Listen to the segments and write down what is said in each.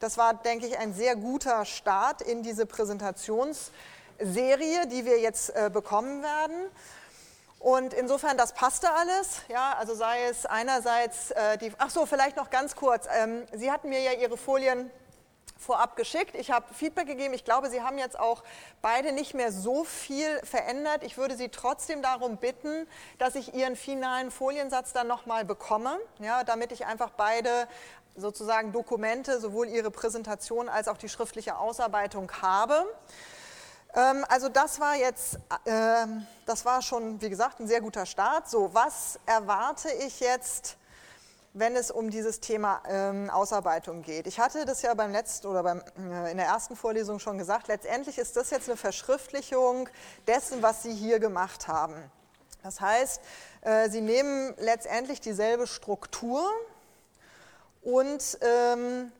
Das war, denke ich, ein sehr guter Start in diese Präsentationsserie, die wir jetzt äh, bekommen werden. Und insofern, das passte alles. Ja, also sei es einerseits äh, die. Ach so, vielleicht noch ganz kurz. Ähm, Sie hatten mir ja Ihre Folien vorab geschickt. Ich habe Feedback gegeben. Ich glaube, Sie haben jetzt auch beide nicht mehr so viel verändert. Ich würde Sie trotzdem darum bitten, dass ich Ihren finalen Foliensatz dann nochmal bekomme, ja, damit ich einfach beide sozusagen Dokumente, sowohl Ihre Präsentation als auch die schriftliche Ausarbeitung habe. Ähm, also das war jetzt, ähm, das war schon, wie gesagt, ein sehr guter Start. So, was erwarte ich jetzt, wenn es um dieses Thema ähm, Ausarbeitung geht? Ich hatte das ja beim letzten oder beim, äh, in der ersten Vorlesung schon gesagt. Letztendlich ist das jetzt eine Verschriftlichung dessen, was Sie hier gemacht haben. Das heißt, äh, Sie nehmen letztendlich dieselbe Struktur und ähm,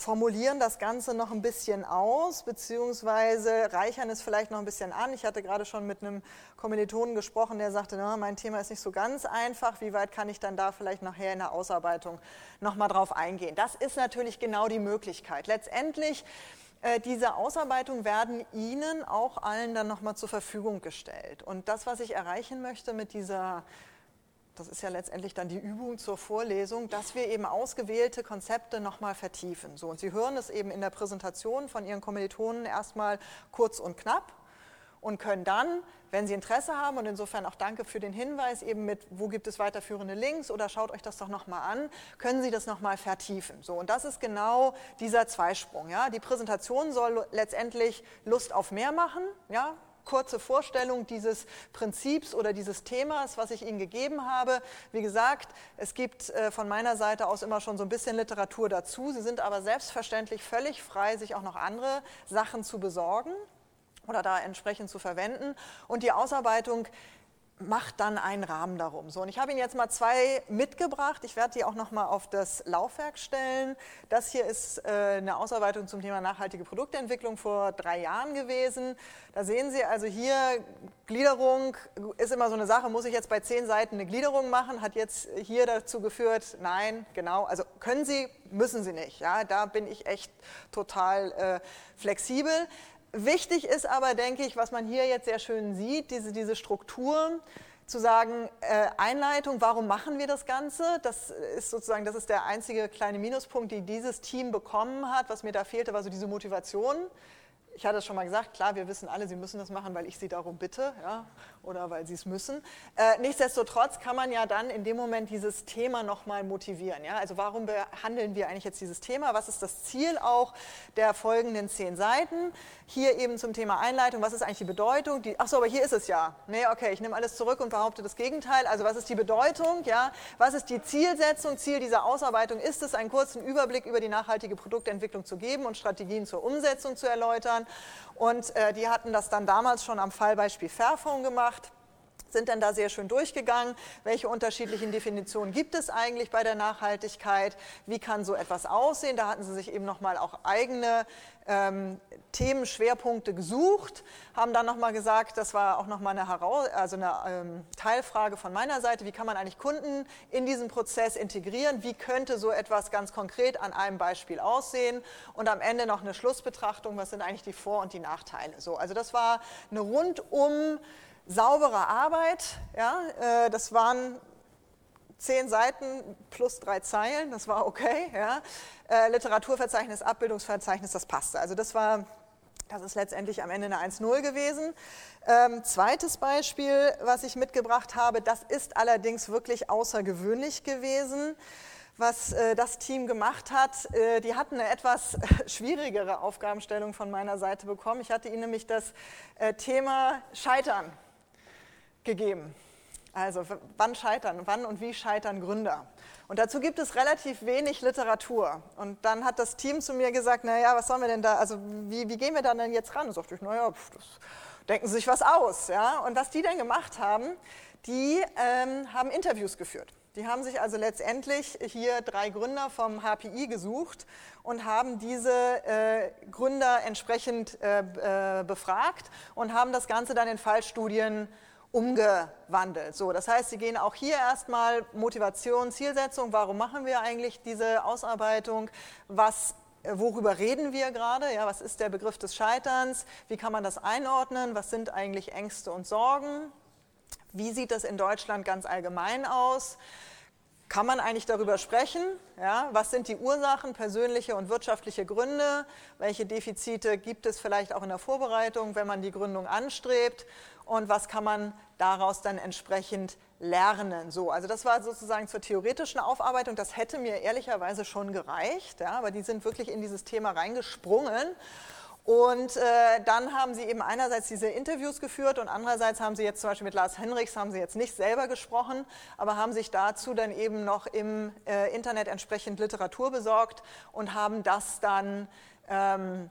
formulieren das Ganze noch ein bisschen aus, beziehungsweise reichern es vielleicht noch ein bisschen an. Ich hatte gerade schon mit einem Kommilitonen gesprochen, der sagte, na, mein Thema ist nicht so ganz einfach, wie weit kann ich dann da vielleicht nachher in der Ausarbeitung nochmal drauf eingehen. Das ist natürlich genau die Möglichkeit. Letztendlich, äh, diese Ausarbeitung werden Ihnen auch allen dann nochmal zur Verfügung gestellt. Und das, was ich erreichen möchte mit dieser das ist ja letztendlich dann die Übung zur Vorlesung, dass wir eben ausgewählte Konzepte nochmal vertiefen. So, und Sie hören es eben in der Präsentation von Ihren Kommilitonen erstmal kurz und knapp und können dann, wenn Sie Interesse haben und insofern auch danke für den Hinweis eben mit, wo gibt es weiterführende Links oder schaut euch das doch nochmal an, können Sie das nochmal vertiefen. So, und das ist genau dieser Zweisprung. Ja. Die Präsentation soll letztendlich Lust auf mehr machen, ja, kurze Vorstellung dieses Prinzips oder dieses Themas, was ich Ihnen gegeben habe. Wie gesagt, es gibt äh, von meiner Seite aus immer schon so ein bisschen Literatur dazu. Sie sind aber selbstverständlich völlig frei, sich auch noch andere Sachen zu besorgen oder da entsprechend zu verwenden. Und die Ausarbeitung macht dann einen Rahmen darum. So, und ich habe Ihnen jetzt mal zwei mitgebracht. Ich werde die auch noch mal auf das Laufwerk stellen. Das hier ist äh, eine Ausarbeitung zum Thema nachhaltige Produktentwicklung vor drei Jahren gewesen. Da sehen Sie also hier Gliederung ist immer so eine Sache. Muss ich jetzt bei zehn Seiten eine Gliederung machen? Hat jetzt hier dazu geführt? Nein, genau. Also können Sie, müssen Sie nicht. Ja, da bin ich echt total äh, flexibel. Wichtig ist aber, denke ich, was man hier jetzt sehr schön sieht, diese, diese Struktur, zu sagen, äh, Einleitung, warum machen wir das Ganze? Das ist sozusagen, das ist der einzige kleine Minuspunkt, die dieses Team bekommen hat. Was mir da fehlte, war so diese Motivation ich hatte es schon mal gesagt, klar, wir wissen alle, Sie müssen das machen, weil ich Sie darum bitte ja, oder weil Sie es müssen. Äh, nichtsdestotrotz kann man ja dann in dem Moment dieses Thema nochmal motivieren. Ja? Also warum behandeln wir eigentlich jetzt dieses Thema? Was ist das Ziel auch der folgenden zehn Seiten? Hier eben zum Thema Einleitung, was ist eigentlich die Bedeutung? Die, achso, aber hier ist es ja. Nee, okay, ich nehme alles zurück und behaupte das Gegenteil. Also was ist die Bedeutung? Ja? Was ist die Zielsetzung? Ziel dieser Ausarbeitung ist es, einen kurzen Überblick über die nachhaltige Produktentwicklung zu geben und Strategien zur Umsetzung zu erläutern. Und äh, die hatten das dann damals schon am Fallbeispiel Fairphone gemacht sind dann da sehr schön durchgegangen, welche unterschiedlichen Definitionen gibt es eigentlich bei der Nachhaltigkeit, wie kann so etwas aussehen. Da hatten sie sich eben nochmal auch eigene ähm, Themenschwerpunkte gesucht, haben dann nochmal gesagt, das war auch nochmal eine, Heraus also eine ähm, Teilfrage von meiner Seite, wie kann man eigentlich Kunden in diesen Prozess integrieren, wie könnte so etwas ganz konkret an einem Beispiel aussehen? Und am Ende noch eine Schlussbetrachtung, was sind eigentlich die Vor- und die Nachteile. So, also das war eine rundum saubere Arbeit. Ja, äh, das waren zehn Seiten plus drei Zeilen, das war okay. Ja. Äh, Literaturverzeichnis, Abbildungsverzeichnis, das passte. Also das war, das ist letztendlich am Ende eine 1-0 gewesen. Ähm, zweites Beispiel, was ich mitgebracht habe, das ist allerdings wirklich außergewöhnlich gewesen was äh, das Team gemacht hat. Äh, die hatten eine etwas schwierigere Aufgabenstellung von meiner Seite bekommen. Ich hatte ihnen nämlich das äh, Thema Scheitern gegeben. Also wann scheitern, wann und wie scheitern Gründer? Und dazu gibt es relativ wenig Literatur. Und dann hat das Team zu mir gesagt, naja, was sollen wir denn da, also wie, wie gehen wir da denn jetzt ran? Und sagte ich, naja, pf, das, denken Sie sich was aus. Ja? Und was die dann gemacht haben, die ähm, haben Interviews geführt. Die haben sich also letztendlich hier drei Gründer vom HPI gesucht und haben diese äh, Gründer entsprechend äh, äh, befragt und haben das Ganze dann in Fallstudien umgewandelt. So, das heißt, Sie gehen auch hier erstmal Motivation, Zielsetzung, warum machen wir eigentlich diese Ausarbeitung, was äh, worüber reden wir gerade? Ja, was ist der Begriff des Scheiterns? Wie kann man das einordnen? Was sind eigentlich Ängste und Sorgen? Wie sieht das in Deutschland ganz allgemein aus? Kann man eigentlich darüber sprechen? Ja, was sind die Ursachen, persönliche und wirtschaftliche Gründe? Welche Defizite gibt es vielleicht auch in der Vorbereitung, wenn man die Gründung anstrebt? Und was kann man daraus dann entsprechend lernen? So, also das war sozusagen zur theoretischen Aufarbeitung. Das hätte mir ehrlicherweise schon gereicht, ja, aber die sind wirklich in dieses Thema reingesprungen. Und äh, dann haben sie eben einerseits diese Interviews geführt und andererseits haben sie jetzt zum Beispiel mit Lars Henrichs, haben sie jetzt nicht selber gesprochen, aber haben sich dazu dann eben noch im äh, Internet entsprechend Literatur besorgt und haben das dann ähm,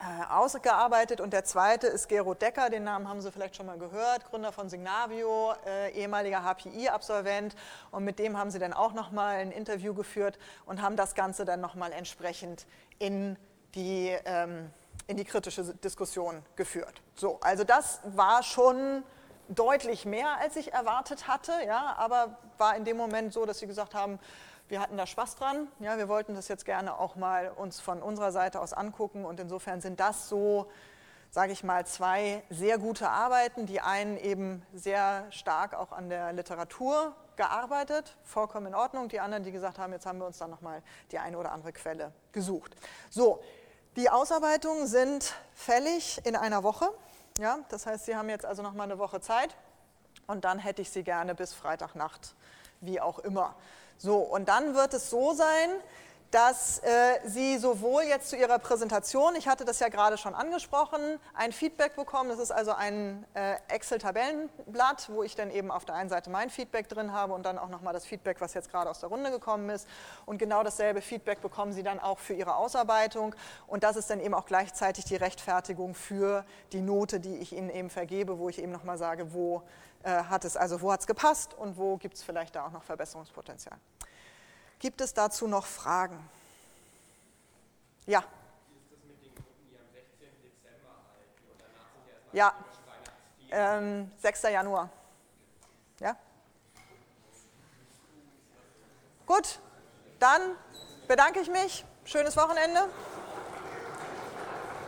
äh, ausgearbeitet. Und der zweite ist Gero Decker, den Namen haben Sie vielleicht schon mal gehört, Gründer von Signavio, äh, ehemaliger HPI-Absolvent. Und mit dem haben Sie dann auch nochmal ein Interview geführt und haben das Ganze dann nochmal entsprechend in die, ähm, in die kritische Diskussion geführt. So, also das war schon deutlich mehr, als ich erwartet hatte, ja, aber war in dem Moment so, dass sie gesagt haben, wir hatten da Spaß dran, ja, wir wollten das jetzt gerne auch mal uns von unserer Seite aus angucken und insofern sind das so, sage ich mal, zwei sehr gute Arbeiten, die einen eben sehr stark auch an der Literatur gearbeitet, vollkommen in Ordnung, die anderen, die gesagt haben, jetzt haben wir uns dann nochmal die eine oder andere Quelle gesucht. So, die Ausarbeitungen sind fällig in einer Woche. Ja, das heißt, Sie haben jetzt also noch mal eine Woche Zeit und dann hätte ich Sie gerne bis Freitagnacht, wie auch immer. So, und dann wird es so sein, dass äh, Sie sowohl jetzt zu Ihrer Präsentation, ich hatte das ja gerade schon angesprochen, ein Feedback bekommen. Das ist also ein äh, Excel-Tabellenblatt, wo ich dann eben auf der einen Seite mein Feedback drin habe und dann auch nochmal das Feedback, was jetzt gerade aus der Runde gekommen ist. Und genau dasselbe Feedback bekommen Sie dann auch für Ihre Ausarbeitung. Und das ist dann eben auch gleichzeitig die Rechtfertigung für die Note, die ich Ihnen eben vergebe, wo ich eben nochmal sage, wo äh, hat es also, wo hat es gepasst und wo gibt es vielleicht da auch noch Verbesserungspotenzial. Gibt es dazu noch Fragen? Ja. Ja, ähm, 6. Januar. Ja? Gut, dann bedanke ich mich. Schönes Wochenende.